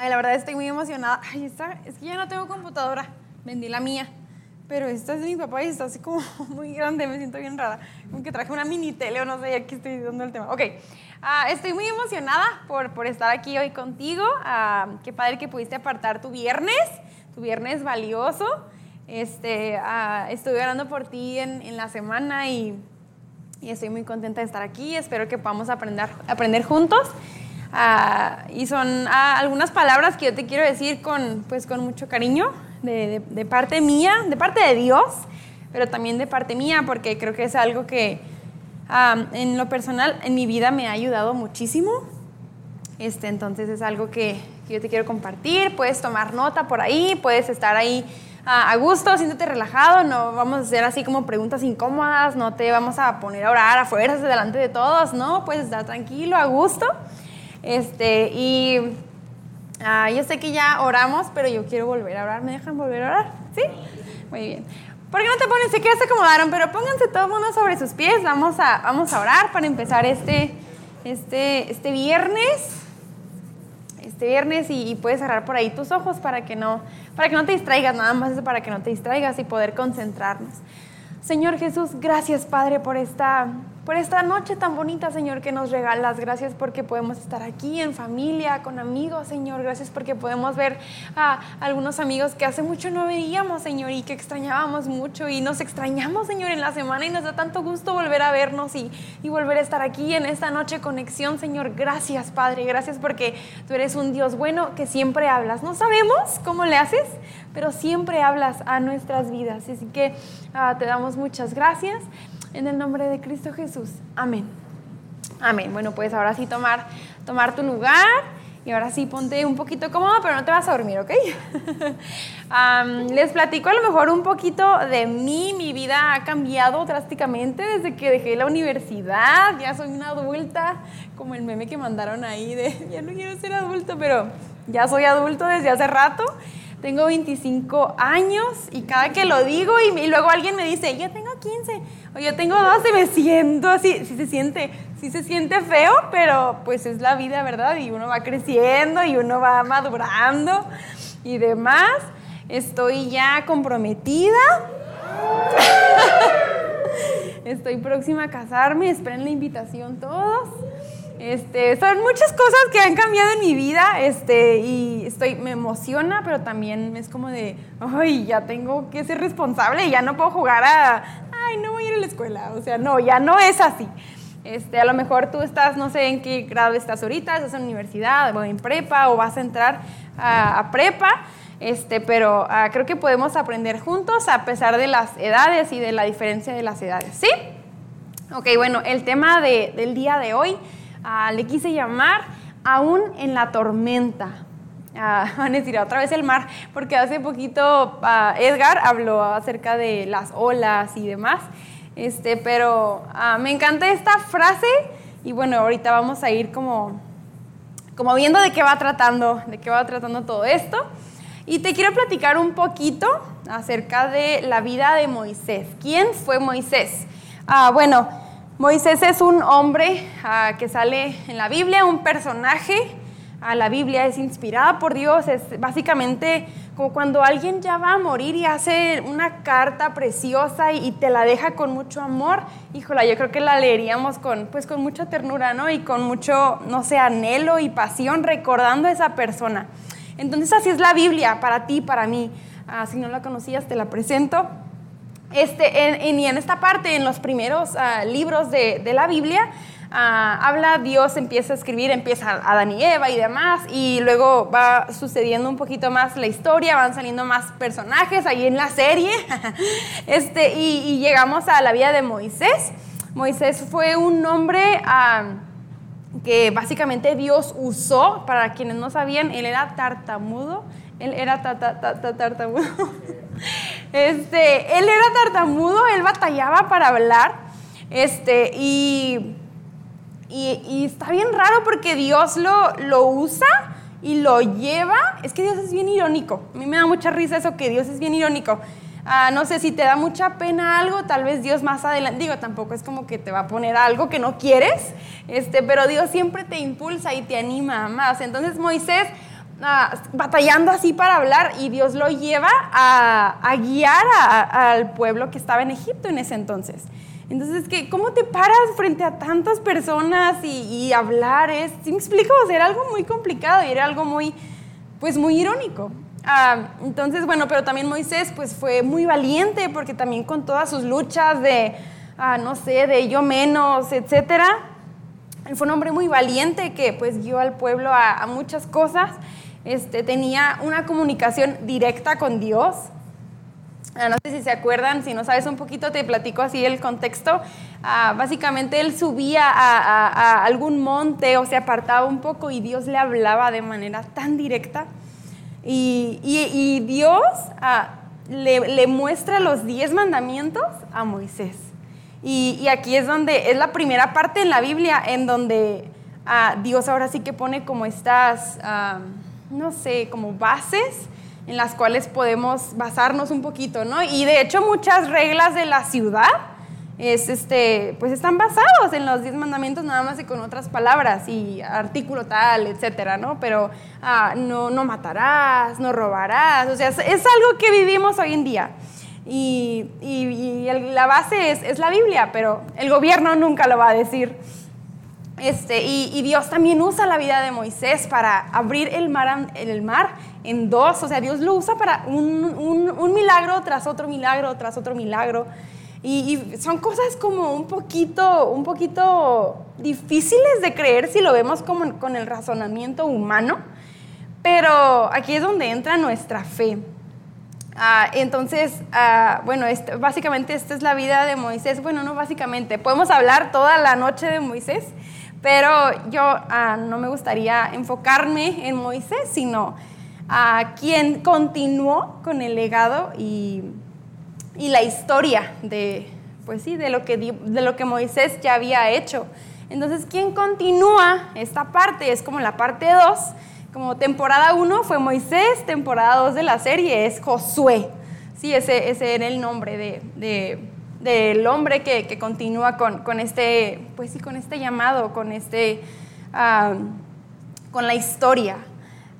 Ay, la verdad estoy muy emocionada. Ay, esta, es que ya no tengo computadora. Vendí la mía. Pero esta es de mi papá y está así como muy grande. Me siento bien rara. Como que traje una mini tele o no sé, aquí estoy dando el tema. Ok. Ah, estoy muy emocionada por, por estar aquí hoy contigo. Ah, qué padre que pudiste apartar tu viernes. Tu viernes valioso. Este, ah, estuve orando por ti en, en la semana y, y, estoy muy contenta de estar aquí. Espero que podamos aprender, aprender juntos. Uh, y son uh, algunas palabras que yo te quiero decir con, pues, con mucho cariño de, de, de, parte mía, de parte de Dios, pero también de parte mía, porque creo que es algo que um, en lo personal en mi vida me ha ayudado muchísimo. Este, entonces es algo que, que yo te quiero compartir. Puedes tomar nota por ahí, puedes estar ahí uh, a gusto, siéntete relajado. No vamos a hacer así como preguntas incómodas, no te vamos a poner a orar a fuerzas delante de todos, no, puedes estar tranquilo, a gusto. Este, y uh, yo sé que ya oramos, pero yo quiero volver a orar. ¿Me dejan volver a orar? ¿Sí? Muy bien. ¿Por qué no te ponen? Sé que ya se acomodaron, pero pónganse todo mundo sobre sus pies. Vamos a, vamos a orar para empezar este, este, este viernes. Este viernes y, y, puedes cerrar por ahí tus ojos para que, no, para que no te distraigas, nada más eso para que no te distraigas y poder concentrarnos. Señor Jesús, gracias Padre por esta, por esta noche tan bonita, Señor, que nos regalas. Gracias porque podemos estar aquí en familia, con amigos, Señor. Gracias porque podemos ver a algunos amigos que hace mucho no veíamos, Señor, y que extrañábamos mucho. Y nos extrañamos, Señor, en la semana y nos da tanto gusto volver a vernos y, y volver a estar aquí en esta noche conexión, Señor. Gracias, Padre. Gracias porque tú eres un Dios bueno que siempre hablas. No sabemos cómo le haces, pero siempre hablas a nuestras vidas. Así que uh, te damos muchas gracias. En el nombre de Cristo Jesús. Amén. Amén. Bueno, pues ahora sí tomar, tomar tu lugar y ahora sí ponte un poquito cómodo, pero no te vas a dormir, ¿ok? um, les platico a lo mejor un poquito de mí. Mi vida ha cambiado drásticamente desde que dejé la universidad. Ya soy una adulta, como el meme que mandaron ahí de ya no quiero ser adulto, pero ya soy adulto desde hace rato. Tengo 25 años y cada que lo digo y, luego alguien me dice, yo tengo 15 o yo tengo 12, me siento así, sí se siente, sí se siente feo, pero pues es la vida, ¿verdad? Y uno va creciendo y uno va madurando y demás. Estoy ya comprometida. Estoy próxima a casarme, esperen la invitación todos. Este, son muchas cosas que han cambiado en mi vida este, y estoy, me emociona, pero también es como de, ay, ya tengo que ser responsable, ya no puedo jugar a, ay, no voy a ir a la escuela, o sea, no, ya no es así. Este, a lo mejor tú estás, no sé en qué grado estás ahorita, estás en universidad o en prepa o vas a entrar a, a prepa, este, pero uh, creo que podemos aprender juntos a pesar de las edades y de la diferencia de las edades, ¿sí? Ok, bueno, el tema de, del día de hoy Uh, le quise llamar aún en la tormenta. Uh, van a decir otra vez el mar, porque hace poquito uh, Edgar habló acerca de las olas y demás. Este, pero me encanta esta frase y bueno, ahorita vamos a ir como, como viendo de qué va tratando, de qué va tratando todo esto. Y te quiero platicar un poquito acerca de la vida de Moisés. ¿Quién fue Moisés? bueno, Moisés es un hombre uh, que sale en la Biblia, un personaje. Uh, la Biblia es inspirada por Dios, es básicamente como cuando alguien ya va a morir y hace una carta preciosa y, te la deja con mucho amor. Híjola, yo creo que la leeríamos con, pues, con mucha ternura, ¿no? Y con mucho, no sé, anhelo y pasión recordando a esa persona. Entonces así es la Biblia para ti, para mí. Uh, si no la conocías, te la presento. Este, en, en, y en esta parte, en los primeros uh, libros de, de, la Biblia, uh, habla Dios, empieza a escribir, empieza Adán y Eva y demás, y luego va sucediendo un poquito más la historia, van saliendo más personajes ahí en la serie, este, y, y, llegamos a la vida de Moisés. Moisés fue un hombre uh, que básicamente Dios usó, para quienes no sabían, él era tartamudo, él era ta, ta, ta, tartamudo. Este, él era tartamudo, él batallaba para hablar. Este, y, y, está bien raro porque Dios lo, lo usa y lo lleva. Es que Dios es bien irónico. A mí me da mucha risa eso que Dios es bien irónico. Uh, no sé si te da mucha pena algo, tal vez Dios más adelante, digo, tampoco es como que te va a poner algo que no quieres, este, pero Dios siempre te impulsa y te anima más. Entonces Moisés batallando así para hablar y Dios lo lleva a, guiar al pueblo que estaba en Egipto en ese entonces. Entonces, ¿qué, ¿cómo te paras frente a tantas personas y, hablar? Es, ¿sí me explico? era algo muy complicado y era algo muy, pues muy irónico. Ah, entonces, bueno, pero también Moisés pues fue muy valiente porque también con todas sus luchas de, ah, no sé, de yo menos, etcétera, él fue un hombre muy valiente que pues guió al pueblo a, muchas cosas. Este, tenía una comunicación directa con Dios. Ah, no sé si se acuerdan, si no sabes un poquito, te platico así el contexto. Ah, básicamente él subía a, algún monte o se apartaba un poco y Dios le hablaba de manera tan directa. Y, Dios ah, le, muestra los diez mandamientos a Moisés. Y, aquí es donde es la primera parte en la Biblia en donde Dios ahora sí que pone como estas, no sé, como bases en las cuales podemos basarnos un poquito, ¿no? Y de hecho muchas reglas de la ciudad es este, pues están basados en los diez mandamientos nada más y con otras palabras y artículo tal, etcétera, ¿no? Pero ah, no, no matarás, no robarás, o sea, es, algo que vivimos hoy en día. Y, y, la base es, es, la Biblia, pero el gobierno nunca lo va a decir. Este, y, Dios también usa la vida de Moisés para abrir el mar, el mar en dos. O sea, Dios lo usa para un, milagro tras otro milagro, tras otro milagro. Y, son cosas como un poquito, un poquito difíciles de creer si lo vemos como con el razonamiento humano. Pero aquí es donde entra nuestra fe. Ah, entonces, ah, bueno, este, básicamente esta es la vida de Moisés. Bueno, no básicamente, podemos hablar toda la noche de Moisés, pero yo ah, no me gustaría enfocarme en Moisés, sino a quien continuó con el legado y, la historia de, pues sí, de lo, que, de lo que Moisés ya había hecho. Entonces, quien continúa esta parte es como la parte 2. Como temporada 1 fue Moisés, temporada 2 de la serie es Josué. Sí, ese, ese era el nombre de del hombre que, continúa con, este, pues sí, con este llamado, con este, con la historia.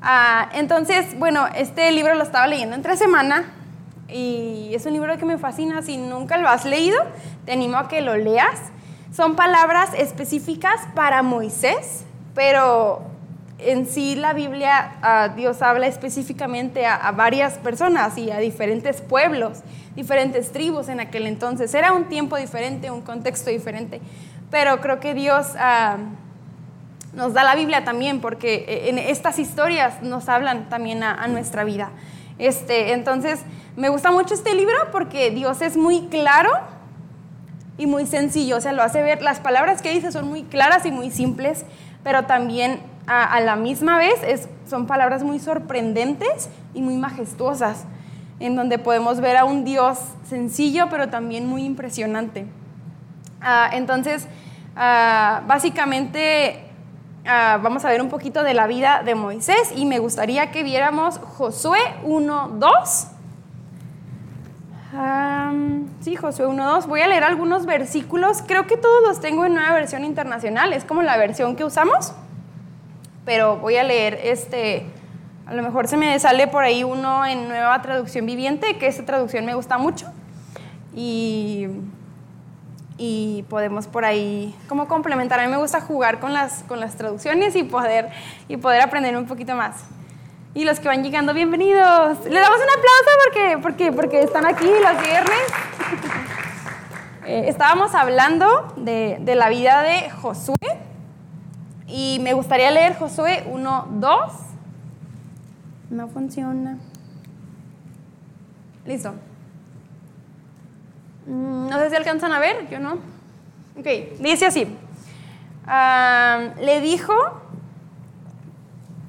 Ah, entonces, bueno, este libro lo estaba leyendo entre semana y es un libro que me fascina. Si nunca lo has leído, te animo a que lo leas. Son palabras específicas para Moisés, pero en sí la Biblia, ah, Dios habla específicamente a, varias personas y a diferentes pueblos, diferentes tribus en aquel entonces. Era un tiempo diferente, un contexto diferente, pero creo que Dios ah, nos da la Biblia también porque eh, en estas historias nos hablan también a, nuestra vida. Este, entonces, me gusta mucho este libro porque Dios es muy claro y muy sencillo, o sea, lo hace ver, las palabras que dice son muy claras y muy simples, pero también a, la misma vez son palabras muy sorprendentes y muy majestuosas, en donde podemos ver a un Dios sencillo, pero también muy impresionante. Ah, entonces, ah, básicamente ah, vamos a ver un poquito de la vida de Moisés y me gustaría que viéramos Josué 1.2. sí, Josué 1.2. Voy a leer algunos versículos. Creo que todos los tengo en nueva versión internacional. Es como la versión que usamos pero voy a leer este, a lo mejor se me sale por ahí uno en nueva traducción viviente, que esa traducción me gusta mucho. Y, y podemos por ahí como complementar. A mí me gusta jugar con las, con las traducciones y poder, y poder aprender un poquito más. Y los que van llegando, bienvenidos. Les damos un aplauso porque, porque, porque están aquí los viernes. Eh, estábamos hablando de, de la vida de Josué y me gustaría leer Josué 1, 2. No funciona. Listo. Mm, no sé si alcanzan a ver, yo no. Ok, dice así. le dijo,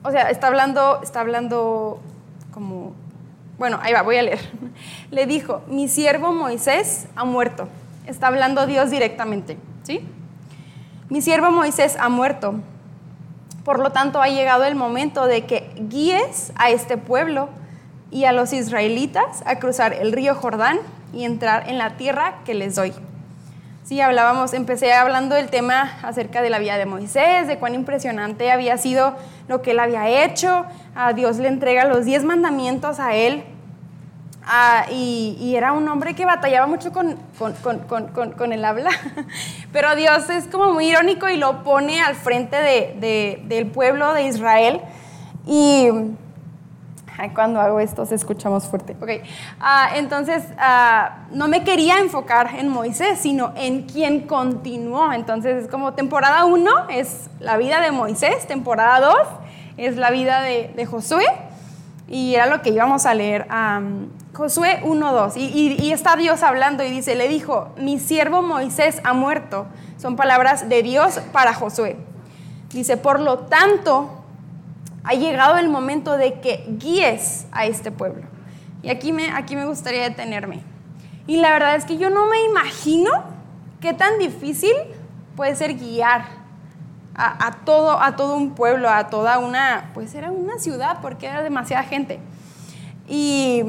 o sea, está hablando, está hablando como, bueno, ahí va, voy a leer. Le dijo, mi siervo Moisés ha muerto. Está hablando Dios directamente, ¿sí? Mi siervo Moisés ha muerto. Por lo tanto, ha llegado el momento de que guíes a este pueblo y a los israelitas a cruzar el río Jordán y entrar en la tierra que les doy. Sí, hablábamos, empecé hablando del tema acerca de la vida de Moisés, de cuán impresionante había sido lo que él había hecho, a Dios le entrega los diez mandamientos a él. Ah, y, era un hombre que batallaba mucho con, con, el habla, pero Dios es como muy irónico y lo pone al frente de, del pueblo de Israel. Y cuando hago esto se escucha más fuerte. Ok, ah, entonces ah, no me quería enfocar en Moisés, sino en quien continuó. Entonces es como temporada 1 es la vida de Moisés, temporada 2 es la vida de, Josué y era lo que íbamos a leer. Josué 1.2 y, y, está Dios hablando y dice, le dijo, mi siervo Moisés ha muerto. Son palabras de Dios para Josué. Dice, por lo tanto, ha llegado el momento de que guíes a este pueblo. Y aquí me, aquí me gustaría detenerme. Y la verdad es que yo no me imagino qué tan difícil puede ser guiar a, todo, a todo un pueblo, a toda una, pues era una ciudad porque era demasiada gente. Y,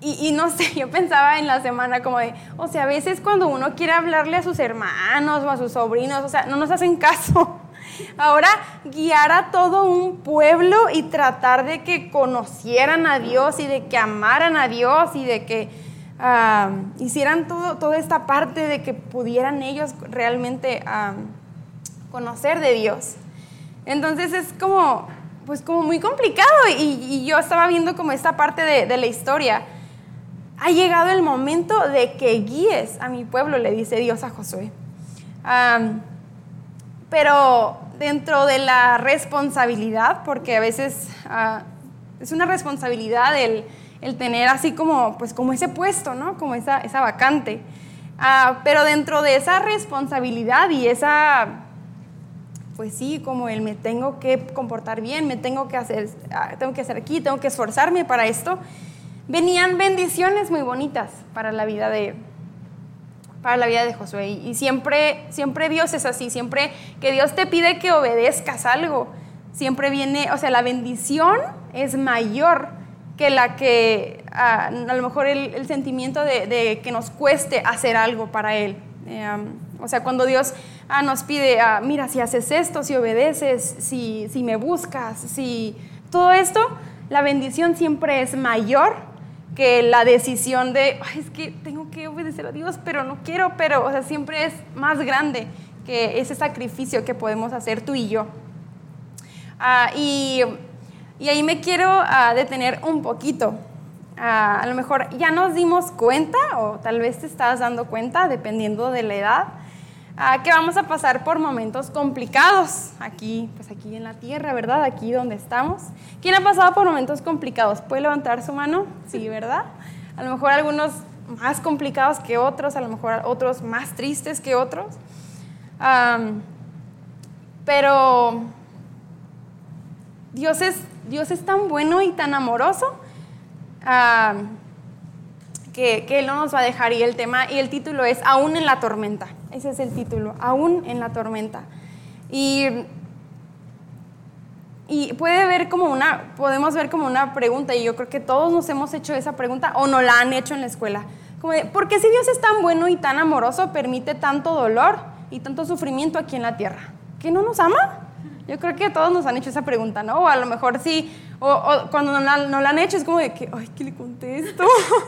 y, no sé, yo pensaba en la semana como de, o sea, a veces cuando uno quiere hablarle a sus hermanos o a sus sobrinos, o sea, no nos hacen caso. Ahora, guiar a todo un pueblo y tratar de que conocieran a Dios y de que amaran a Dios y de que ah, hicieran todo, toda esta parte de que pudieran ellos realmente ah, conocer de Dios. Entonces es como, pues como muy complicado y, yo estaba viendo como esta parte de, la historia. Ha llegado el momento de que guíes a mi pueblo, le dice Dios a Josué. pero dentro de la responsabilidad, porque a veces ah, es una responsabilidad el, tener así como, pues como ese puesto, ¿no? Como esa, esa vacante. Ah, pero dentro de esa responsabilidad y esa pues sí, como el me tengo que comportar bien, me tengo que hacer, ah, tengo que hacer aquí, tengo que esforzarme para esto, venían bendiciones muy bonitas para la vida de, para la vida de Josué. Y siempre, siempre Dios es así, siempre que Dios te pide que obedezcas algo, siempre viene, o sea, la bendición es mayor que la que ah, a lo mejor el, sentimiento de, que nos cueste hacer algo para Él. Eh, o sea, cuando Dios ah, nos pide, ah, mira, si haces esto, si obedeces, si, si me buscas, si todo esto, la bendición siempre es mayor que la decisión de, es que tengo que obedecer a Dios, pero no quiero, pero, o sea, siempre es más grande que ese sacrificio que podemos hacer tú y yo. Ah, y, y, ahí me quiero ah, detener un poquito. a lo mejor ya nos dimos cuenta, o tal vez te estás dando cuenta, dependiendo de la edad, que vamos a pasar por momentos complicados aquí, pues aquí en la tierra, ¿verdad? Aquí donde estamos. ¿Quién ha pasado por momentos complicados? ¿Puede levantar su mano? Sí, ¿verdad? A lo mejor algunos más complicados que otros, a lo mejor otros más tristes que otros. pero Dios es, Dios es tan bueno y tan amoroso que, que Él no nos va a dejar. Y el tema y el título es Aún en la tormenta. Ese es el título, aún en la tormenta. Y, y puede ver como una, podemos ver como una pregunta, y yo creo que todos nos hemos hecho esa pregunta o no la han hecho en la escuela. Como ¿por qué si Dios es tan bueno y tan amoroso permite tanto dolor y tanto sufrimiento aquí en la tierra? ¿Que no nos ama? Yo creo que todos nos han hecho esa pregunta, ¿no? O a lo mejor sí, o, cuando no la, no la, han hecho es como de que, ay, ¿qué le contesto?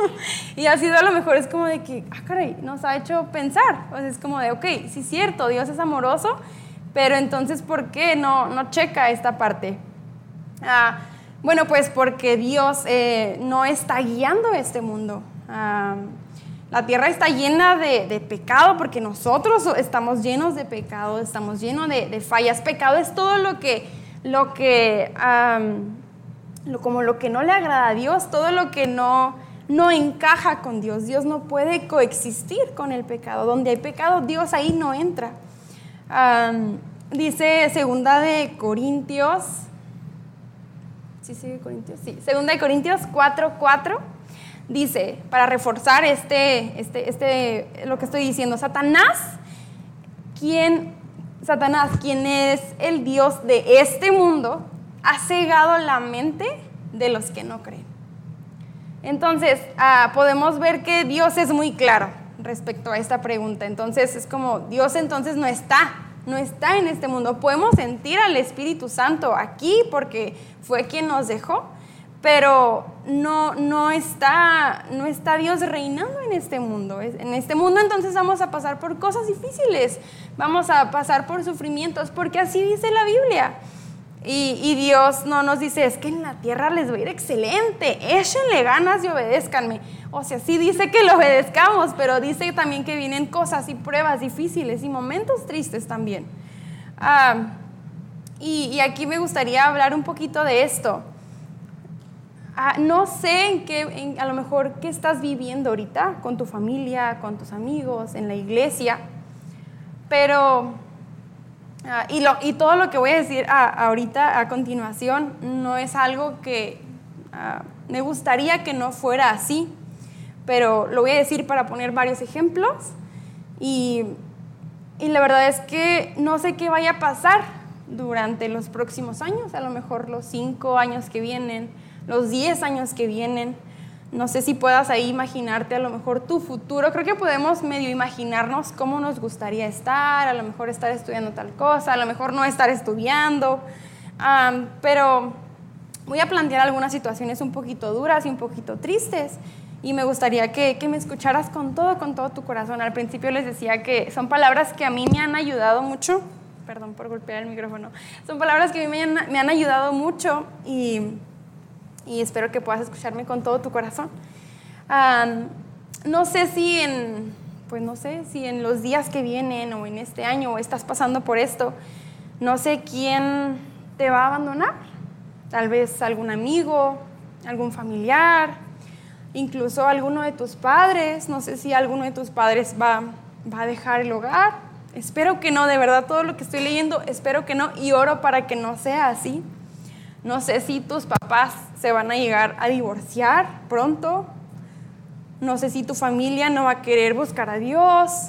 y sido a lo mejor es como de que, ah, caray, nos ha hecho pensar. O sea, es como de, ok, sí es cierto, Dios es amoroso, pero entonces, ¿por qué no, no checa esta parte? Ah, bueno, pues porque Dios eh, no está guiando este mundo. Ah, la tierra está llena de, pecado porque nosotros estamos llenos de pecado, estamos llenos de, fallas. Pecado es todo lo que, lo que, como lo que no le agrada a Dios, todo lo que no, no encaja con Dios. Dios no puede coexistir con el pecado. Donde hay pecado, Dios ahí no entra. dice segunda de Corintios, ¿sí sigue Corintios? Sí, segunda de Corintios 4, 4 dice, para reforzar este, este, este, lo que estoy diciendo, Satanás, quien, Satanás, es el Dios de este mundo, ha cegado la mente de los que no creen. Entonces, ah, podemos ver que Dios es muy claro respecto a esta pregunta. Entonces, es como, Dios entonces no está no está en este mundo. Podemos sentir al Espíritu Santo aquí porque fue quien nos dejó, pero no, no, está, no está Dios reinando en este mundo. En este mundo entonces vamos a pasar por cosas difíciles, vamos a pasar por sufrimientos, porque así dice la Biblia. Y, Dios no nos dice, es que en la tierra les va a ir excelente, échenle ganas y obedézcanme. O sea, sí dice que lo obedezcamos, pero dice también que vienen cosas y pruebas difíciles y momentos tristes también. Ah, y, aquí me gustaría hablar un poquito de esto. Ah, no sé en qué, a lo mejor, qué estás viviendo ahorita con tu familia, con tus amigos, en la iglesia, pero Ah, y, lo, y, todo lo que voy a decir ahorita a continuación no es algo que ah, me gustaría que no fuera así, pero lo voy a decir para poner varios ejemplos. Y, y la verdad es que no sé qué vaya a pasar durante los próximos años, a lo mejor los cinco años que vienen, los diez años que vienen. No sé si puedas ahí imaginarte a lo mejor tu futuro. Creo que podemos medio imaginarnos cómo nos gustaría estar, a lo mejor estar estudiando tal cosa, a lo mejor no estar estudiando. pero voy a plantear algunas situaciones un poquito duras y un poquito tristes. Y me gustaría que, que, me escucharas con todo, con todo tu corazón. Al principio les decía que son palabras que a mí me han ayudado mucho. Perdón por golpear el micrófono. Son palabras que a mí me han, me han ayudado mucho y y espero que puedas escucharme con todo tu corazón. no sé si en, pues no sé, si en los días que vienen o en este año o estás pasando por esto, no sé quién te va a abandonar. Tal vez algún amigo, algún familiar, incluso alguno de tus padres. No sé si alguno de tus padres va, va a dejar el hogar. Espero que no, de verdad, todo lo que estoy leyendo, espero que no y oro para que no sea así. No sé si tus papás se van a llegar a divorciar pronto. No sé si tu familia no va a querer buscar a Dios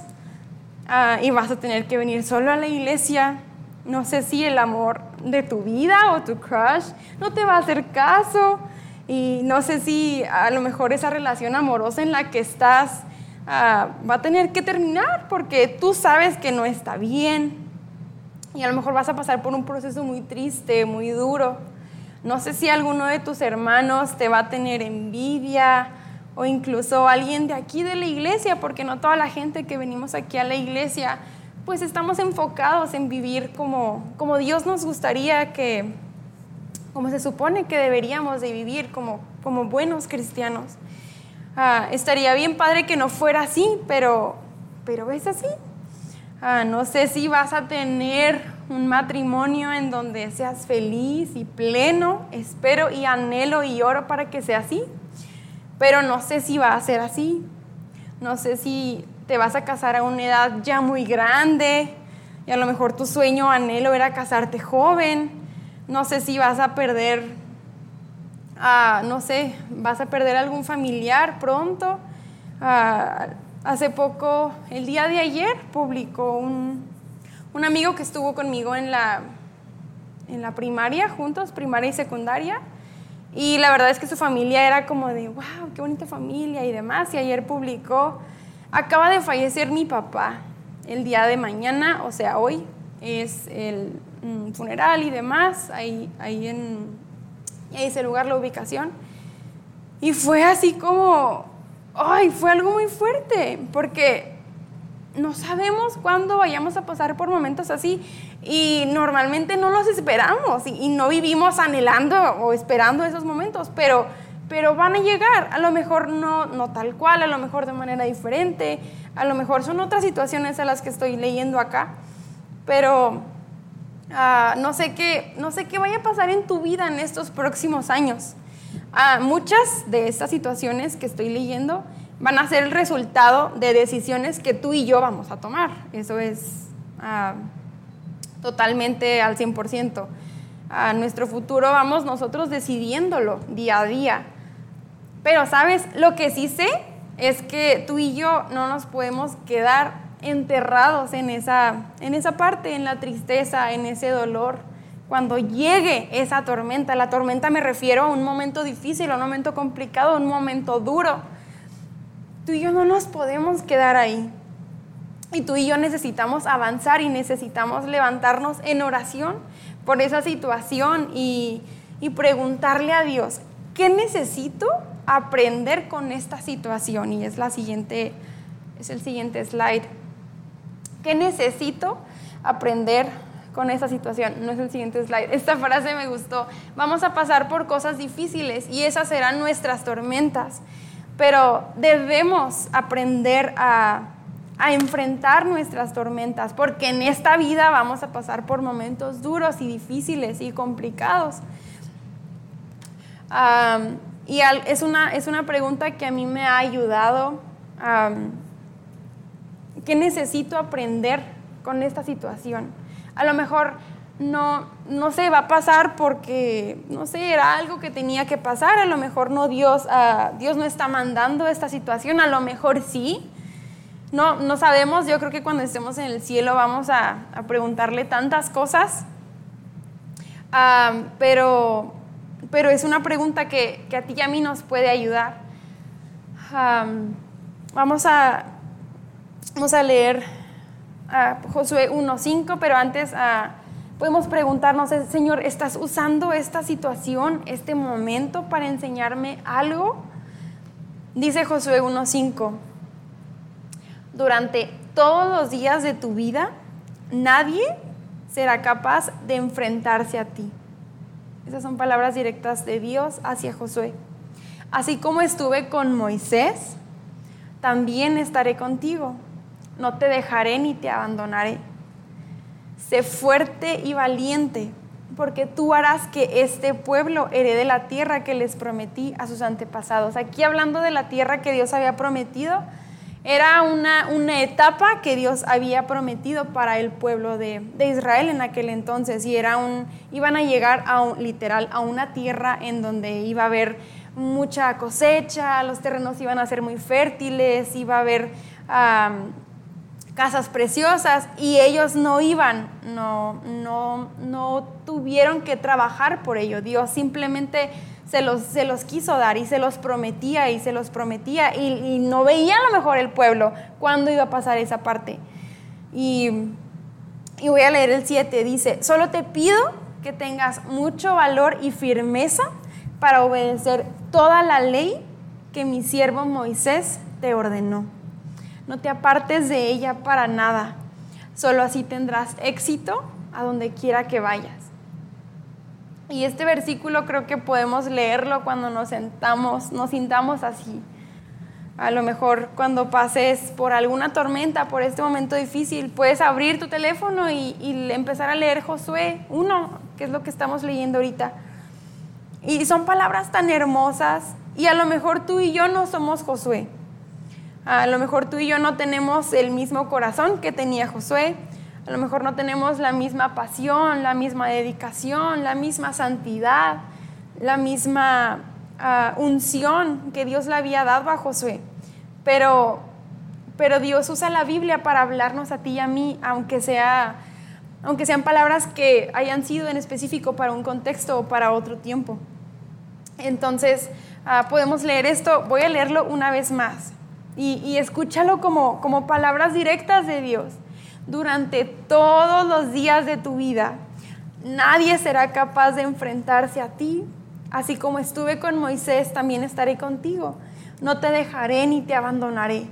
ah, y vas a tener que venir solo a la iglesia. No sé si el amor de tu vida o tu crush no te va a hacer caso. Y no sé si a lo mejor esa relación amorosa en la que estás ah, va a tener que terminar porque tú sabes que no está bien. Y a lo mejor vas a pasar por un proceso muy triste, muy duro. No sé si alguno de tus hermanos te va a tener envidia o incluso alguien de aquí de la iglesia, porque no toda la gente que venimos aquí a la iglesia, pues estamos enfocados en vivir como, como Dios nos gustaría que, como se supone que deberíamos de vivir como, como buenos cristianos. Ah, estaría bien padre que no fuera así, pero, pero es así. Ah, no sé si vas a tener un matrimonio en donde seas feliz y pleno. Espero y anhelo y oro para que sea así. Pero no sé si va a ser así. No sé si te vas a casar a una edad ya muy grande y a lo mejor tu sueño, anhelo era casarte joven. No sé si vas a perder, ah, no sé, vas a perder algún familiar pronto. Ah, Hace poco, el día de ayer, publicó un, un amigo que estuvo conmigo en la, en la primaria, juntos, primaria y secundaria. Y la verdad es que su familia era como de, wow, qué bonita familia y demás. Y ayer publicó, acaba de fallecer mi papá el día de mañana, o sea, hoy es el mm, funeral y demás, ahí, ahí en ese lugar, la ubicación. Y fue así como, ay, fue algo muy fuerte, porque no sabemos cuándo vayamos a pasar por momentos así y normalmente no los esperamos y, no vivimos anhelando o esperando esos momentos, pero, pero van a llegar, a lo mejor no, no tal cual, a lo mejor de manera diferente, a lo mejor son otras situaciones a las que estoy leyendo acá, pero ah, no, sé qué, no sé qué vaya a pasar en tu vida en estos próximos años. Ah, muchas de estas situaciones que estoy leyendo van a ser el resultado de decisiones que tú y yo vamos a tomar. Eso es ah, totalmente al 100%. A nuestro futuro vamos nosotros decidiéndolo día a día. Pero sabes, lo que sí sé es que tú y yo no nos podemos quedar enterrados en esa, en esa parte, en la tristeza, en ese dolor cuando llegue esa tormenta. La tormenta me refiero a un momento difícil, a un momento complicado, a un momento duro. Tú y yo no nos podemos quedar ahí. Y tú y yo necesitamos avanzar y necesitamos levantarnos en oración por esa situación y, y preguntarle a Dios, ¿qué necesito aprender con esta situación? Y es la siguiente, es el siguiente slide. ¿Qué necesito aprender con esta situación? No es el siguiente slide. Esta frase me gustó. Vamos a pasar por cosas difíciles y esas serán nuestras tormentas. Pero debemos aprender a, a enfrentar nuestras tormentas, porque en esta vida vamos a pasar por momentos duros y difíciles y complicados. y es, una, es una pregunta que a mí me ha ayudado. ¿Qué necesito aprender con esta situación? A lo mejor no, no sé, va a pasar porque, no sé, era algo que tenía que pasar. A lo mejor no Dios, uh, Dios no está mandando esta situación, a lo mejor sí. No, no sabemos, yo creo que cuando estemos en el cielo vamos a, a preguntarle tantas cosas. Uh, pero, pero es una pregunta que, que, a ti y a mí nos puede ayudar. Um, vamos a Vamos a leer a Josué 1.5, pero antes podemos preguntarnos, Señor, ¿estás usando esta situación, este momento para enseñarme algo? Dice Josué 1.5, durante todos los días de tu vida, nadie será capaz de enfrentarse a ti. Esas son palabras directas de Dios hacia Josué. Así como estuve con Moisés, también estaré contigo no te dejaré ni te abandonaré. Sé fuerte y valiente, porque tú harás que este pueblo herede la tierra que les prometí a sus antepasados. Aquí hablando de la tierra que Dios había prometido, era una, una etapa que Dios había prometido para el pueblo de, Israel en aquel entonces y era un, iban a llegar a un, literal a una tierra en donde iba a haber mucha cosecha, los terrenos iban a ser muy fértiles, iba a haber casas preciosas y ellos no iban, no, no, no tuvieron que trabajar por ello. Dios simplemente se los, se los quiso dar y se los prometía y se los prometía y, no veía a lo mejor el pueblo cuándo iba a pasar esa parte. Y, y voy a leer el 7, dice, solo te pido que tengas mucho valor y firmeza para obedecer toda la ley que mi siervo Moisés te ordenó no te apartes de ella para nada. Solo así tendrás éxito a donde quiera que vayas. Y este versículo creo que podemos leerlo cuando nos sentamos, nos sintamos así. A lo mejor cuando pases por alguna tormenta, por este momento difícil, puedes abrir tu teléfono y, empezar a leer Josué 1, que es lo que estamos leyendo ahorita. Y son palabras tan hermosas y a lo mejor tú y yo no somos Josué. A lo mejor tú y yo no tenemos el mismo corazón que tenía Josué. A lo mejor no tenemos la misma pasión, la misma dedicación, la misma santidad, la misma ah, unción que Dios le había dado a Josué. Pero, pero Dios usa la Biblia para hablarnos a ti y a mí, aunque, sea, aunque sean palabras que hayan sido en específico para un contexto o para otro tiempo. Entonces, ah, podemos leer esto. Voy a leerlo una vez más y, escúchalo como, como palabras directas de Dios. Durante todos los días de tu vida, nadie será capaz de enfrentarse a ti. Así como estuve con Moisés, también estaré contigo. No te dejaré ni te abandonaré.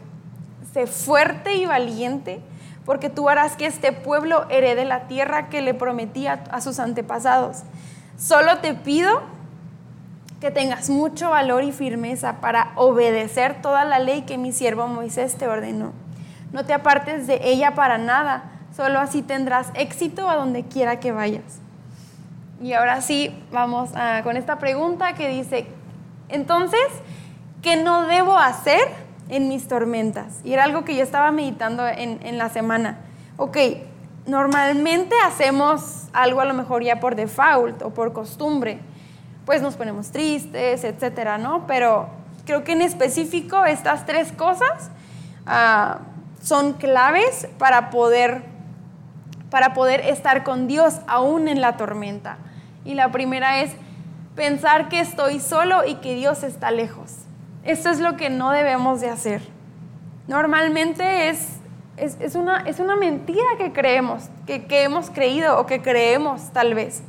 Sé fuerte y valiente, porque tú harás que este pueblo herede la tierra que le prometí a sus antepasados. Solo te pido que tengas mucho valor y firmeza para obedecer toda la ley que mi siervo Moisés te ordenó. No te apartes de ella para nada, solo así tendrás éxito a donde quiera que vayas. Y ahora sí, vamos con esta pregunta que dice, entonces, ¿qué no debo hacer en mis tormentas? Y era algo que yo estaba meditando en, en la semana. Ok, normalmente hacemos algo a lo mejor ya por default o por costumbre pues nos ponemos tristes, etcétera, ¿no? Pero creo que en específico estas tres cosas ah, son claves para poder, para poder estar con Dios aún en la tormenta. Y la primera es pensar que estoy solo y que Dios está lejos. Esto es lo que no debemos de hacer. Normalmente es, es, una, es una mentira que creemos, que, que hemos creído o que creemos tal vez.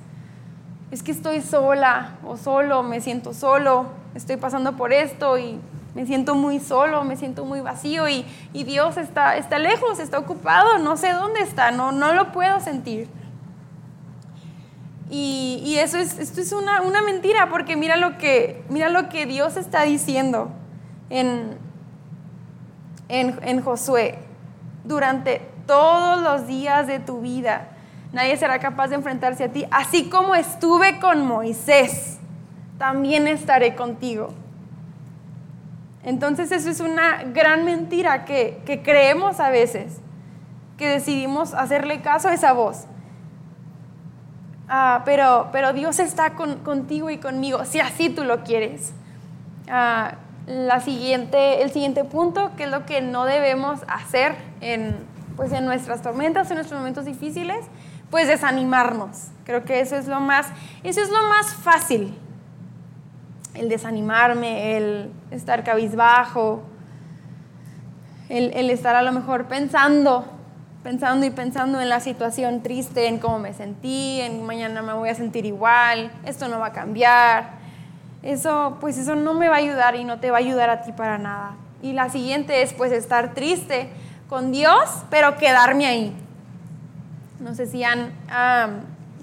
Es que estoy sola o solo, me siento solo, estoy pasando por esto y me siento muy solo, me siento muy vacío y, y Dios está, está lejos, está ocupado, no sé dónde está, no, no lo puedo sentir. Y, y eso es, esto es una, una, mentira porque mira lo, que, mira lo que Dios está diciendo en, en, en Josué durante todos los días de tu vida. Nadie será capaz de enfrentarse a ti. Así como estuve con Moisés, también estaré contigo. Entonces eso es una gran mentira que, que creemos a veces, que decidimos hacerle caso a esa voz. Ah, pero, pero Dios está contigo y conmigo, si así tú lo quieres. Ah, la siguiente, el siguiente punto, que es lo que no debemos hacer en, pues en nuestras tormentas, en nuestros momentos difíciles, pues desanimarnos. Creo que eso es lo más, eso es lo más fácil. El desanimarme, el estar cabizbajo, el, estar a lo mejor pensando, pensando y pensando en la situación triste, en cómo me sentí, en mañana me voy a sentir igual, esto no va a cambiar. Eso, pues eso no me va a ayudar y no te va a ayudar a ti para nada. Y la siguiente es pues estar triste con Dios, pero quedarme ahí. No sé si han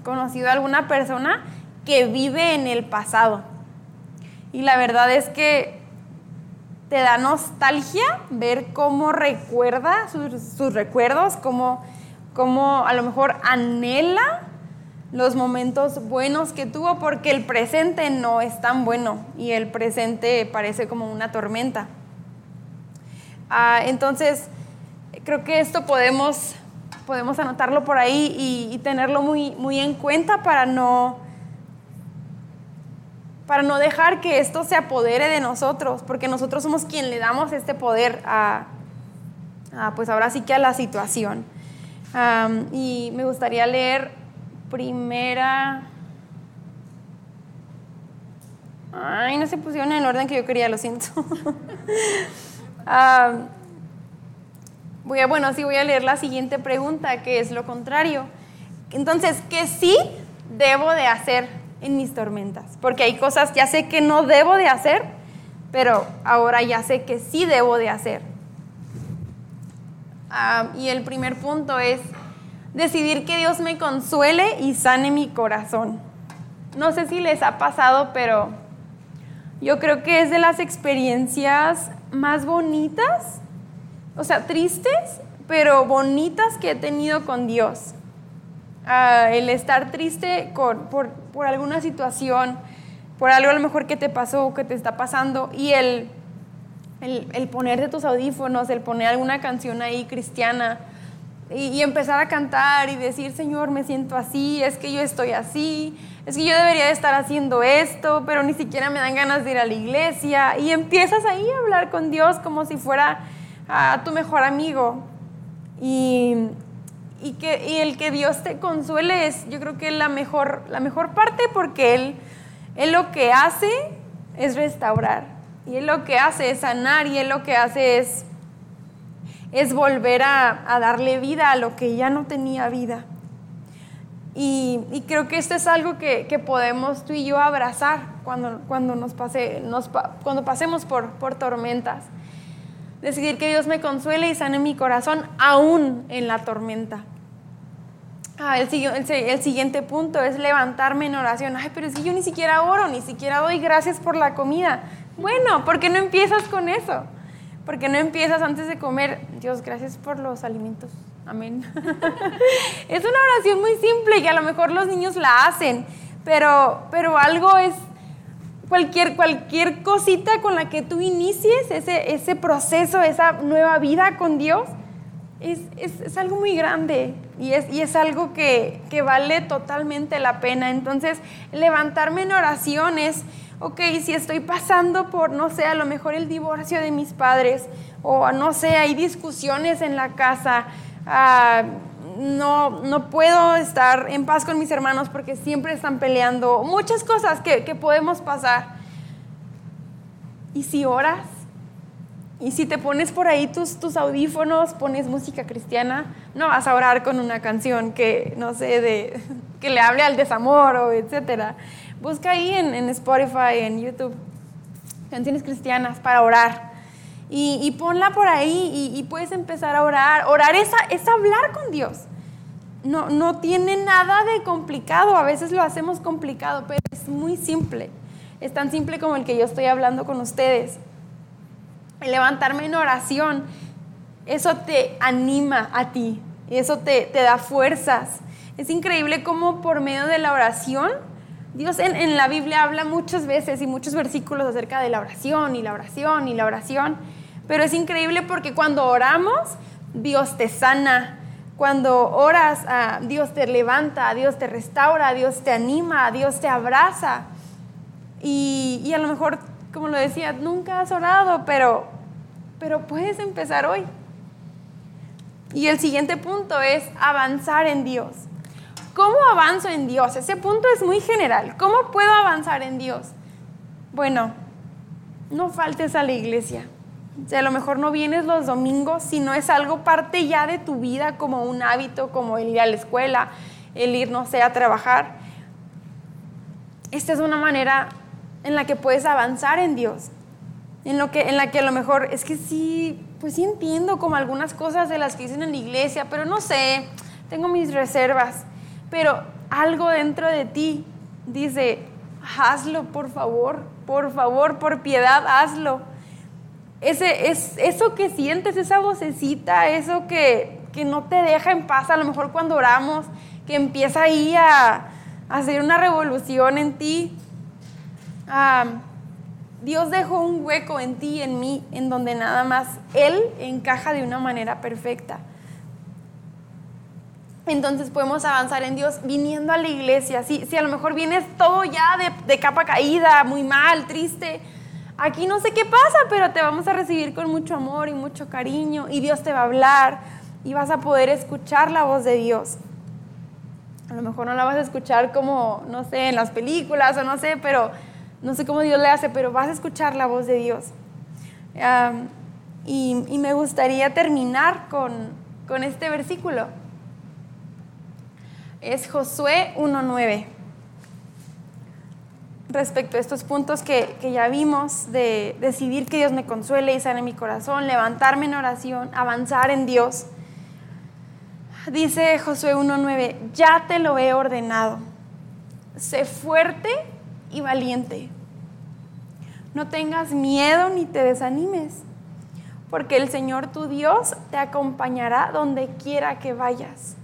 conocido a alguna persona que vive en el pasado. Y la verdad es que te da nostalgia ver cómo recuerda sus, recuerdos, cómo, cómo a lo mejor anhela los momentos buenos que tuvo porque el presente no es tan bueno y el presente parece como una tormenta. Ah, entonces, creo que esto podemos, podemos anotarlo por ahí y, tenerlo muy, muy en cuenta para no, para no dejar que esto se apodere de nosotros, porque nosotros somos quien le damos este poder a, pues ahora sí que a la situación. y me gustaría leer primera... Ay, no se pusieron en el orden que yo quería, lo siento. Voy a, bueno, sí voy a leer la siguiente pregunta, que es lo contrario. Entonces, ¿qué sí debo de hacer en mis tormentas? Porque hay cosas, ya sé que no debo de hacer, pero ahora ya sé que sí debo de hacer. Ah, y el primer punto es decidir que Dios me consuele y sane mi corazón. No sé si les ha pasado, pero yo creo que es de las experiencias más bonitas o sea, tristes, pero bonitas que he tenido con Dios. Ah, el estar triste por, alguna situación, por algo a lo mejor que te pasó o que te está pasando, y el, el, el, ponerte tus audífonos, el poner alguna canción ahí cristiana y, empezar a cantar y decir, Señor, me siento así, es que yo estoy así, es que yo debería de estar haciendo esto, pero ni siquiera me dan ganas de ir a la iglesia. Y empiezas ahí a hablar con Dios como si fuera a tu mejor amigo. Y, y, que, y el que Dios te consuele es, yo creo que la mejor, la mejor parte porque él, él lo que hace es restaurar. Y Él lo que hace es sanar y Él lo que hace es, es volver a, a darle vida a lo que ya no tenía vida. Y, y, creo que esto es algo que, que, podemos tú y yo abrazar cuando, cuando, nos pase, nos, cuando pasemos por, por tormentas. Decidir que Dios me consuele y sane mi corazón aún en la tormenta. Ah, el, siguiente punto es levantarme en oración. Ay, pero si yo ni siquiera oro, ni siquiera doy gracias por la comida. Bueno, ¿por qué no empiezas con eso? ¿Por qué no empiezas antes de comer? Dios, gracias por los alimentos. Amén. es una oración muy simple y a lo mejor los niños la hacen, pero, pero algo es cualquier, cualquier cosita con la que tú inicies ese, ese proceso, esa nueva vida con Dios, es, es, es algo muy grande y es, y es algo que, que, vale totalmente la pena. Entonces, levantarme en oraciones, ok, si estoy pasando por, no sé, a lo mejor el divorcio de mis padres, o no sé, hay discusiones en la casa, uh, no, no puedo estar en paz con mis hermanos porque siempre están peleando, muchas cosas que, que podemos pasar. ¿Y si oras? Y si te pones por ahí tus, tus audífonos, pones música cristiana, no vas a orar con una canción que, no sé, de, que le hable al desamor o etcétera. Busca ahí en, en Spotify, en YouTube, canciones cristianas para orar. Y, ponla por ahí y, y, puedes empezar a orar. Orar es, es hablar con Dios. No, no tiene nada de complicado. A veces lo hacemos complicado, pero es muy simple. Es tan simple como el que yo estoy hablando con ustedes levantarme en oración, eso te anima a ti, eso te, te da fuerzas. Es increíble cómo por medio de la oración, Dios en, en, la Biblia habla muchas veces y muchos versículos acerca de la oración y la oración y la oración, pero es increíble porque cuando oramos, Dios te sana. Cuando oras, uh, Dios te levanta, Dios te restaura, Dios te anima, Dios te abraza. Y, y a lo mejor como lo decía, nunca has orado, pero, pero puedes empezar hoy. Y el siguiente punto es avanzar en Dios. ¿Cómo avanzo en Dios? Ese punto es muy general. ¿Cómo puedo avanzar en Dios? Bueno, no faltes a la iglesia. O a lo mejor no vienes los domingos, si no es algo parte ya de tu vida como un hábito, como el ir a la escuela, el ir, no sé, a trabajar. Esta es una manera en la que puedes avanzar en Dios, en, lo que, en la que a lo mejor es que sí, pues sí entiendo como algunas cosas de las que dicen en la iglesia, pero no sé, tengo mis reservas, pero algo dentro de ti dice, hazlo por favor, por favor, por piedad, hazlo. Ese, es, eso que sientes, esa vocecita, eso que, que no te deja en paz, a lo mejor cuando oramos, que empieza ahí a, a hacer una revolución en ti, Dios dejó un hueco en ti en mí en donde nada más Él encaja de una manera perfecta. Entonces podemos avanzar en Dios viniendo a la iglesia. Si, si a lo mejor vienes todo ya de, de capa caída, muy mal, triste, aquí no sé qué pasa, pero te vamos a recibir con mucho amor y mucho cariño y Dios te va a hablar y vas a poder escuchar la voz de Dios. A lo mejor no la vas a escuchar como, no sé, en las películas o no sé, pero no sé cómo Dios le hace, pero vas a escuchar la voz de Dios. y, me gustaría terminar con, este versículo. Es Josué 1.9. Respecto a estos puntos que, que ya vimos, de decidir que Dios me consuele y sane mi corazón, levantarme en oración, avanzar en Dios. Dice Josué 1.9, ya te lo he ordenado. Sé fuerte y valiente. No tengas miedo ni te desanimes, porque el Señor tu Dios te acompañará donde quiera que vayas.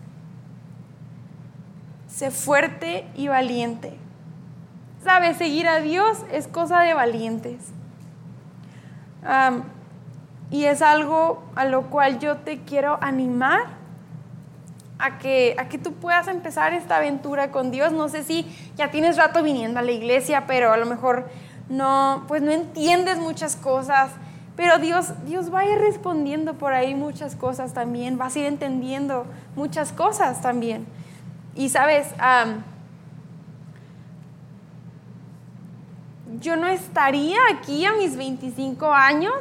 Sé fuerte y valiente. Sabes, seguir a Dios es cosa de valientes. y es algo a lo cual yo te quiero animar a que, a que tú puedas empezar esta aventura con Dios. No sé si ya tienes rato viniendo a la iglesia, pero a lo mejor no, pues no entiendes muchas cosas, pero Dios, Dios va a ir respondiendo por ahí muchas cosas también, vas a ir entendiendo muchas cosas también. Y sabes, yo no estaría aquí a mis 25 años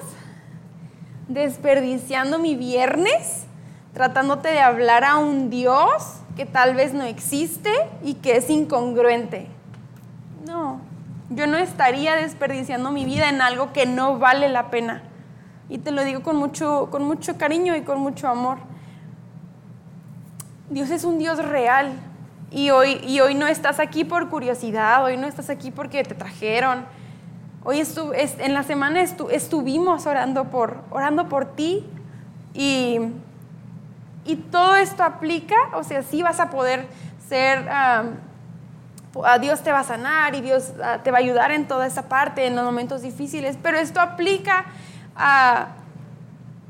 desperdiciando mi viernes tratándote de hablar a un Dios que tal vez no existe y que es incongruente. No, yo no estaría desperdiciando mi vida en algo que no vale la pena. Y te lo digo con mucho, con mucho cariño y con mucho amor. Dios es un Dios real. Y hoy, y hoy no estás aquí por curiosidad, hoy no estás aquí porque te trajeron. Hoy en la semana estuvimos orando por, orando por ti y y todo esto aplica, o sea, sí vas a poder ser, a Dios te va a sanar y Dios ah, te va a ayudar en toda esa parte, en los momentos difíciles, pero esto aplica a,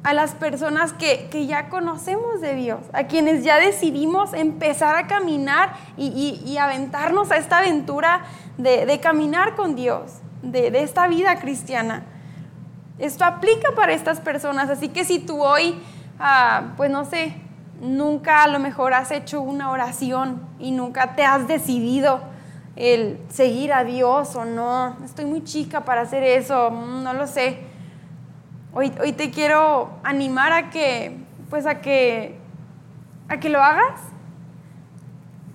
a las personas que, que, ya conocemos de Dios, a quienes ya decidimos empezar a caminar y, y, aventarnos a esta aventura de, de caminar con Dios, de, de, esta vida cristiana. Esto aplica para estas personas, así que si tú hoy, ah, pues no sé, nunca a lo mejor has hecho una oración y nunca te has decidido el seguir a Dios o no. Estoy muy chica para hacer eso, mm, no lo sé. Hoy, hoy te quiero animar a que, pues a que, a que lo hagas,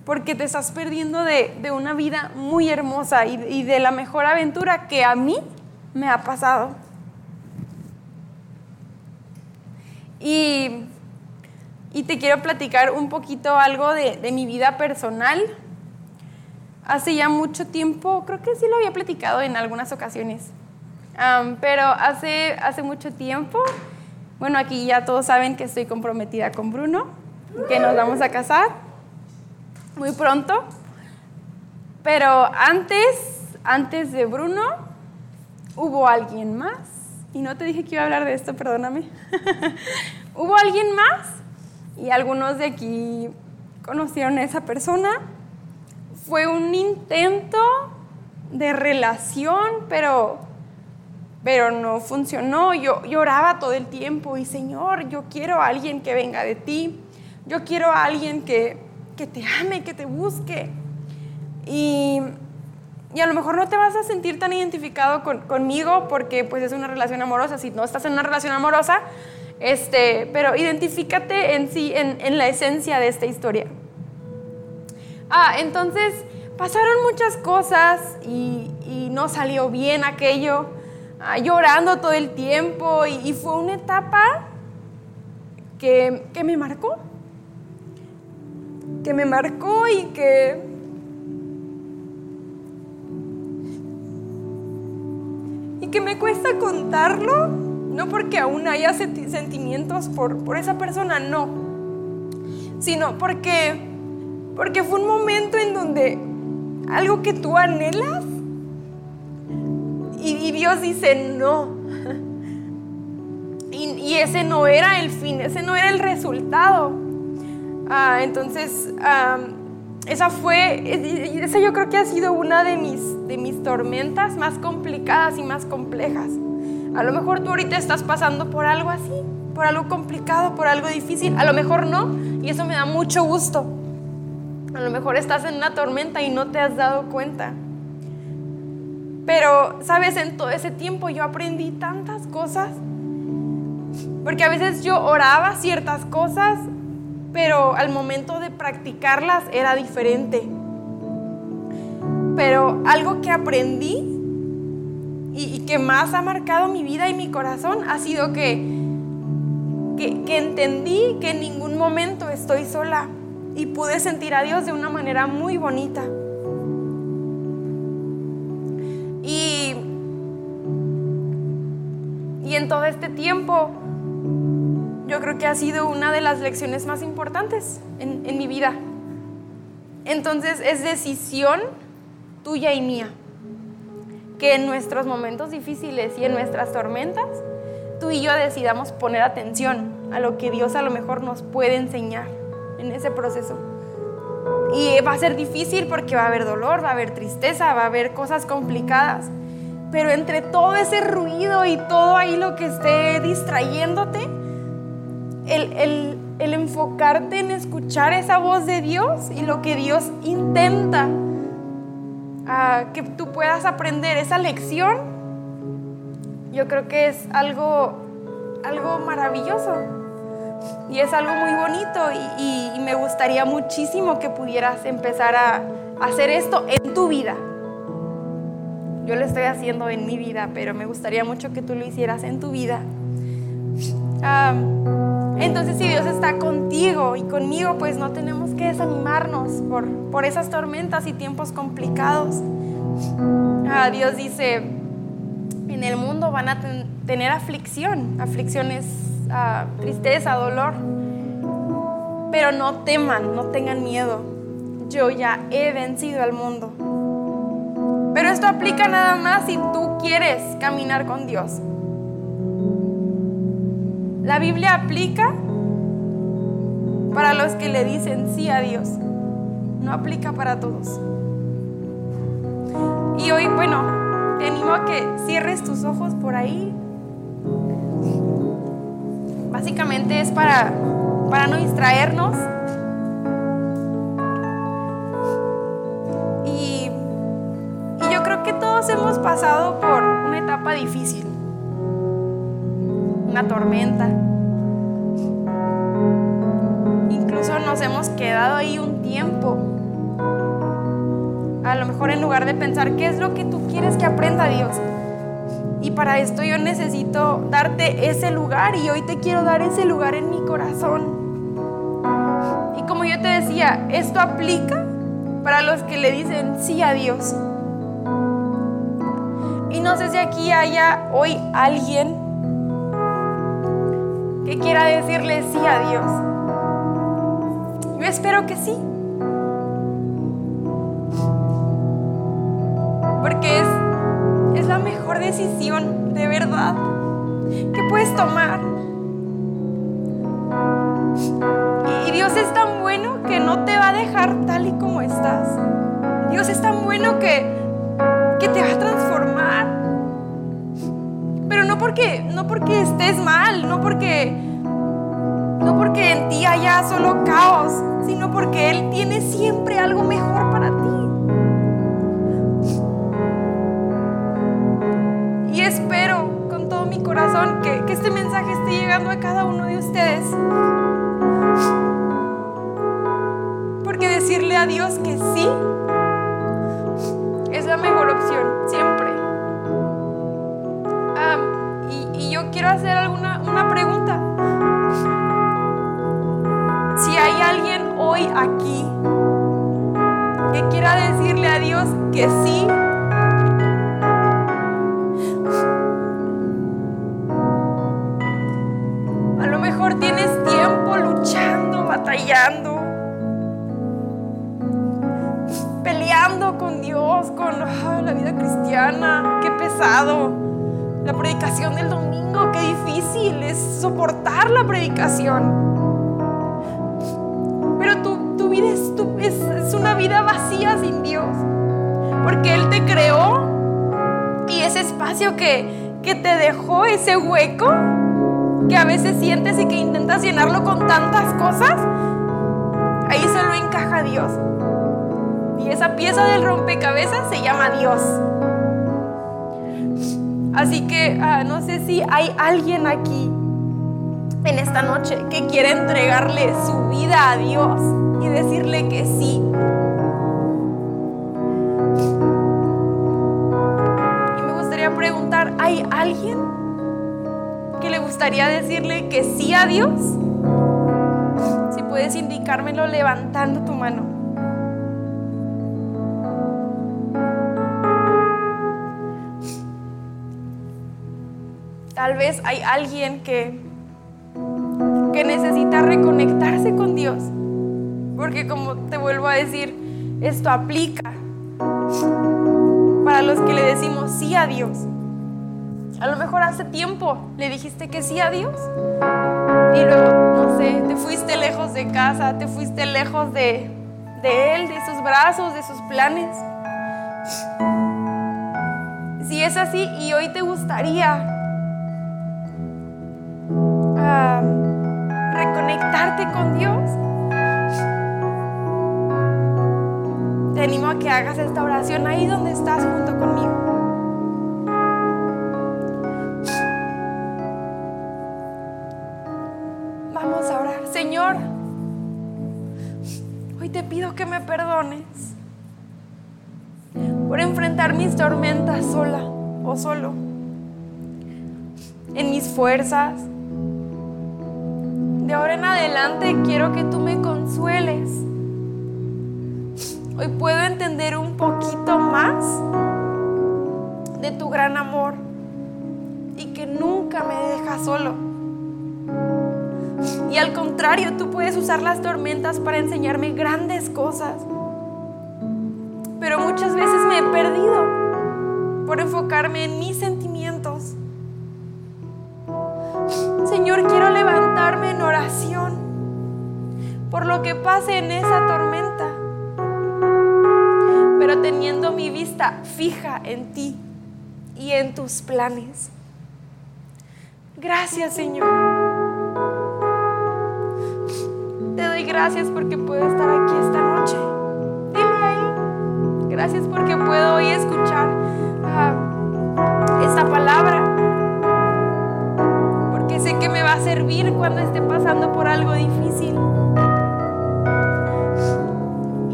porque te estás perdiendo de, una vida muy hermosa y, y de la mejor aventura que a mí me ha pasado. Y, y te quiero platicar un poquito algo de, de mi vida personal. Hace ya mucho tiempo, creo que sí lo había platicado en algunas ocasiones, pero hace, hace mucho tiempo, bueno, aquí ya todos saben que estoy comprometida con Bruno, que nos vamos a casar muy pronto. Pero antes, antes de Bruno, hubo alguien más. Y no te dije que iba a hablar de esto, perdóname. hubo alguien más y algunos de aquí conocieron a esa persona. Fue un intento de relación, pero pero no funcionó. Yo lloraba todo el tiempo y Señor, yo quiero a alguien que venga de ti, yo quiero a alguien que, te ame, que te busque. Y, a lo mejor no te vas a sentir tan identificado conmigo porque pues es una relación amorosa, si no estás en una relación amorosa, este, pero identifícate en sí, en, la esencia de esta historia. Ah, entonces pasaron muchas cosas y, y no salió bien aquello. Ah, llorando todo el tiempo y, fue una etapa que, que, me marcó, que me marcó y que... Y que me cuesta contarlo, no porque aún haya sentimientos por, por esa persona, no, sino porque, porque fue un momento en donde algo que tú anhelas Dios dice, no. Y, ese no era el fin, ese no era el resultado. Ah, entonces, esa fue, esa yo creo que ha sido una de mis, de mis tormentas más complicadas y más complejas. A lo mejor tú ahorita estás pasando por algo así, por algo complicado, por algo difícil. A lo mejor no, y eso me da mucho gusto. A lo mejor estás en una tormenta y no te has dado cuenta. Pero, sabes, en todo ese tiempo yo aprendí tantas cosas. Porque a veces yo oraba ciertas cosas, pero al momento de practicarlas era diferente. Pero algo que aprendí y, que más ha marcado mi vida y mi corazón ha sido que, que, entendí que en ningún momento estoy sola y pude sentir a Dios de una manera muy bonita. En todo este tiempo, yo creo que ha sido una de las lecciones más importantes en, mi vida. Entonces es decisión tuya y mía que en nuestros momentos difíciles y en nuestras tormentas, tú y yo decidamos poner atención a lo que Dios a lo mejor nos puede enseñar en ese proceso. Y va a ser difícil porque va a haber dolor, va a haber tristeza, va a haber cosas complicadas. Pero entre todo ese ruido y todo ahí lo que esté distrayéndote, el, enfocarte en escuchar esa voz de Dios y lo que Dios intenta que tú puedas aprender esa lección, yo creo que es algo, algo maravilloso y es algo muy bonito y me gustaría muchísimo que pudieras empezar a hacer esto en tu vida. Yo lo estoy haciendo en mi vida, pero me gustaría mucho que tú lo hicieras en tu vida. entonces, si Dios está contigo y conmigo, pues no tenemos que desanimarnos por, por esas tormentas y tiempos complicados. Ah, Dios dice, en el mundo van a tener aflicción. Aflicción es ah, tristeza, dolor. Pero no teman, no tengan miedo. Yo ya he vencido al mundo. Pero esto aplica nada más si tú quieres caminar con Dios. La Biblia aplica para los que le dicen sí a Dios. No aplica para todos. Y hoy, bueno, te animo a que cierres tus ojos por ahí. Básicamente es para, para no distraernos. Hemos pasado por una etapa difícil. una tormenta. Incluso nos hemos quedado ahí un tiempo. A lo mejor en lugar de pensar qué es lo que tú quieres que aprenda Dios. Y para esto yo necesito darte ese lugar y hoy te quiero dar ese lugar en mi corazón. Y como yo te decía, esto aplica para los que le dicen sí a Dios. No sé si aquí haya hoy alguien que quiera decirle sí a Dios. Yo espero que sí. Porque es, es la mejor decisión de verdad que puedes tomar. Y Dios es tan bueno que no te va a dejar tal y como estás. Dios es tan bueno que, que te va a transformar. No porque, estés mal, no porque, no porque en ti haya solo caos, sino porque Él tiene siempre algo mejor para ti. Y espero con todo mi corazón que este mensaje esté llegando a cada uno de ustedes. Porque decirle a Dios que sí es la mejor opción, aquí. Que quiera decirle a Dios que sí, a lo mejor tienes tiempo luchando, batallando, peleando con Dios, con la vida cristiana, qué pesado, la predicación del domingo, qué difícil es soportar la predicación. Que, te dejó, ese hueco que a veces sientes y que intentas llenarlo con tantas cosas, ahí solo encaja Dios. Y esa pieza del rompecabezas se llama Dios. Así que uh, no sé si hay alguien aquí en esta noche que quiere entregarle su vida a Dios y decirle que sí. Preguntar, ¿hay alguien que le gustaría decirle que sí a Dios? Si puedes indicármelo levantando tu mano. Tal vez hay alguien que, que necesita reconectarse con Dios. Porque como te vuelvo a decir, esto aplica para los que le decimos sí a Dios. A lo mejor hace tiempo le dijiste que sí a Dios. Y luego, no sé, te fuiste lejos de casa, te fuiste lejos de, de Él, de sus brazos, de sus planes. Si es así y hoy te gustaría uh, reconectarte con Dios, te animo a que hagas esta oración ahí donde estás junto conmigo. Vamos a orar. Señor, hoy te pido que me perdones por enfrentar mis tormentas sola o solo, en mis fuerzas. De ahora en adelante quiero que tú me consueles. Hoy puedo entender un poquito más de tu gran amor y que nunca me dejas solo. Y al contrario, tú puedes usar las tormentas para enseñarme grandes cosas. Pero muchas veces me he perdido por enfocarme en mis sentimientos. Señor, quiero levantarme en oración por lo que pase en esa tormenta, teniendo mi vista fija en ti y en tus planes. Gracias, Señor. Te doy gracias porque puedo estar aquí esta noche. Dile ahí. Gracias porque puedo hoy escuchar uh, esta palabra. Porque cuando esté pasando por algo difícil.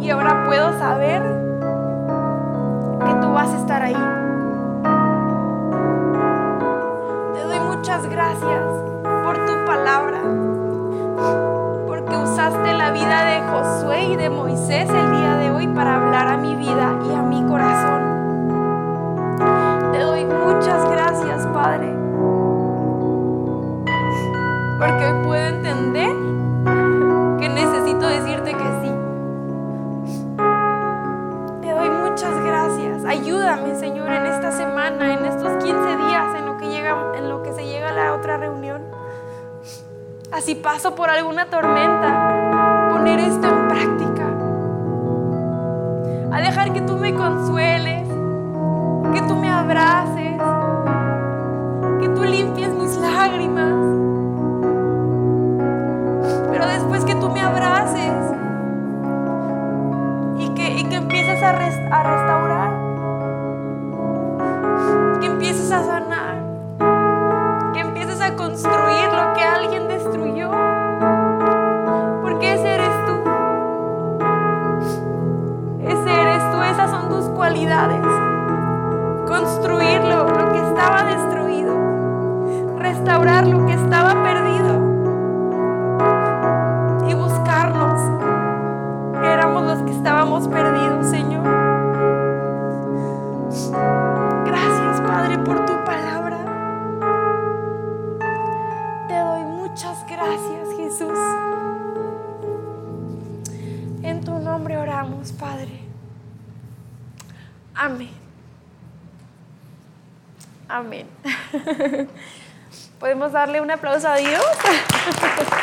Y ahora puedo saber que vas estar ahí. Te doy muchas gracias por tu palabra, porque usaste la vida de Josué y de Moisés el día de hoy para hablar a mi vida y a mi corazón. Te doy muchas gracias, Padre, porque hoy puedo entender Ayúdame, Señor, en esta semana, en estos 15 días, en lo que llega, en lo que se llega a la otra reunión. Así paso por alguna tormenta, poner esto en práctica. A dejar que tú me consueles, que tú me abraces, que tú limpies mis lágrimas. Pero después que tú me abraces y que, y que empieces a, res- a restaurar, cualidades. Construirlo, lo que estaba destruido. Restaurar lo que estaba Amén. ¿Podemos darle un aplauso a Dios?